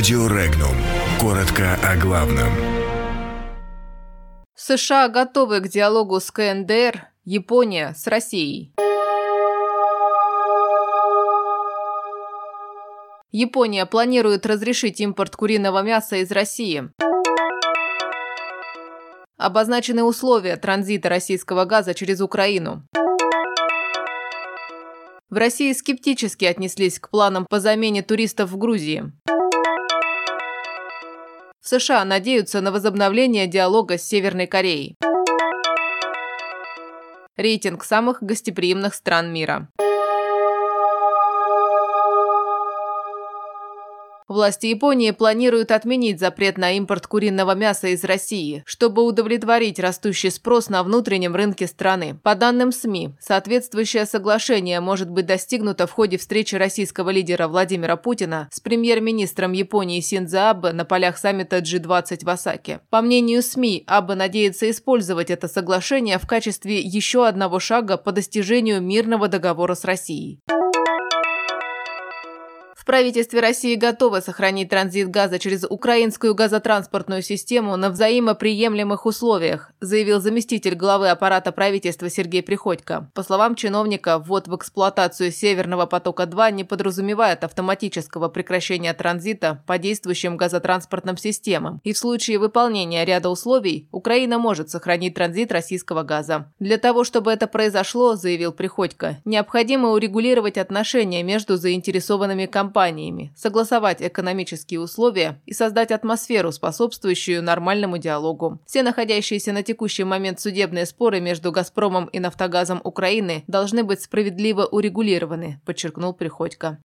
Радио Регнум. Коротко о главном. США готовы к диалогу с КНДР, Япония с Россией. Япония планирует разрешить импорт куриного мяса из России. Обозначены условия транзита российского газа через Украину. В России скептически отнеслись к планам по замене туристов в Грузии. В США надеются на возобновление диалога с Северной Кореей. Рейтинг самых гостеприимных стран мира. Власти Японии планируют отменить запрет на импорт куриного мяса из России, чтобы удовлетворить растущий спрос на внутреннем рынке страны. По данным СМИ, соответствующее соглашение может быть достигнуто в ходе встречи российского лидера Владимира Путина с премьер-министром Японии Синдзо Абе на полях саммита G20 в Осаке. По мнению СМИ, Абе надеется использовать это соглашение в качестве еще одного шага по достижению мирного договора с Россией. Правительстве России готовы сохранить транзит газа через украинскую газотранспортную систему на взаимоприемлемых условиях, заявил заместитель главы аппарата правительства Сергей Приходько. По словам чиновника, ввод в эксплуатацию Северного потока-2 не подразумевает автоматического прекращения транзита по действующим газотранспортным системам, и в случае выполнения ряда условий Украина может сохранить транзит российского газа. Для того, чтобы это произошло, заявил Приходько, необходимо урегулировать отношения между заинтересованными компаниями компаниями, согласовать экономические условия и создать атмосферу, способствующую нормальному диалогу. Все находящиеся на текущий момент судебные споры между «Газпромом» и «Нафтогазом» Украины должны быть справедливо урегулированы, подчеркнул Приходько.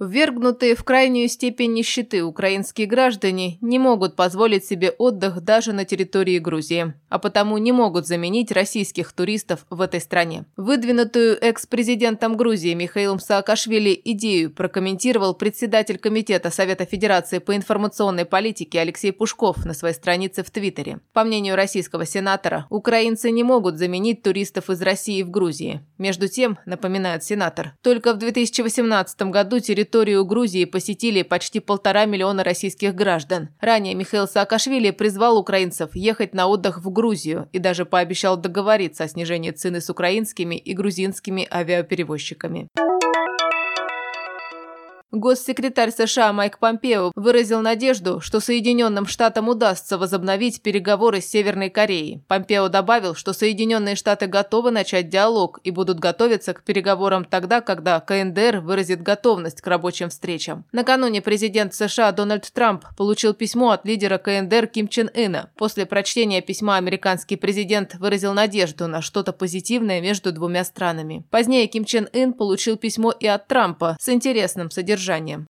Ввергнутые в крайнюю степень нищеты украинские граждане не могут позволить себе отдых даже на территории Грузии, а потому не могут заменить российских туристов в этой стране. Выдвинутую экс-президентом Грузии Михаилом Саакашвили идею прокомментировал председатель Комитета Совета Федерации по информационной политике Алексей Пушков на своей странице в Твиттере. По мнению российского сенатора, украинцы не могут заменить туристов из России в Грузии. Между тем, напоминает сенатор, только в 2018 году территория территорию Грузии посетили почти полтора миллиона российских граждан. Ранее Михаил Саакашвили призвал украинцев ехать на отдых в Грузию и даже пообещал договориться о снижении цены с украинскими и грузинскими авиаперевозчиками. Госсекретарь США Майк Помпео выразил надежду, что Соединенным Штатам удастся возобновить переговоры с Северной Кореей. Помпео добавил, что Соединенные Штаты готовы начать диалог и будут готовиться к переговорам тогда, когда КНДР выразит готовность к рабочим встречам. Накануне президент США Дональд Трамп получил письмо от лидера КНДР Ким Чен Ына. После прочтения письма американский президент выразил надежду на что-то позитивное между двумя странами. Позднее Ким Чен Ын получил письмо и от Трампа с интересным содержанием содержанием.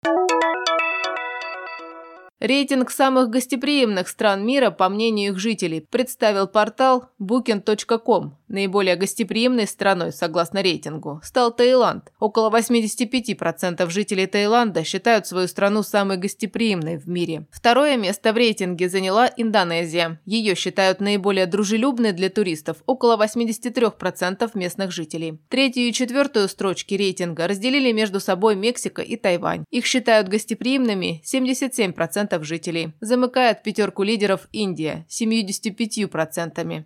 Рейтинг самых гостеприимных стран мира, по мнению их жителей, представил портал booking.com. Наиболее гостеприимной страной, согласно рейтингу, стал Таиланд. Около 85% жителей Таиланда считают свою страну самой гостеприимной в мире. Второе место в рейтинге заняла Индонезия. Ее считают наиболее дружелюбной для туристов, около 83% местных жителей. Третью и четвертую строчки рейтинга разделили между собой Мексика и Тайвань. Их считают гостеприимными 77% жителей. Замыкает пятерку лидеров Индия 75%.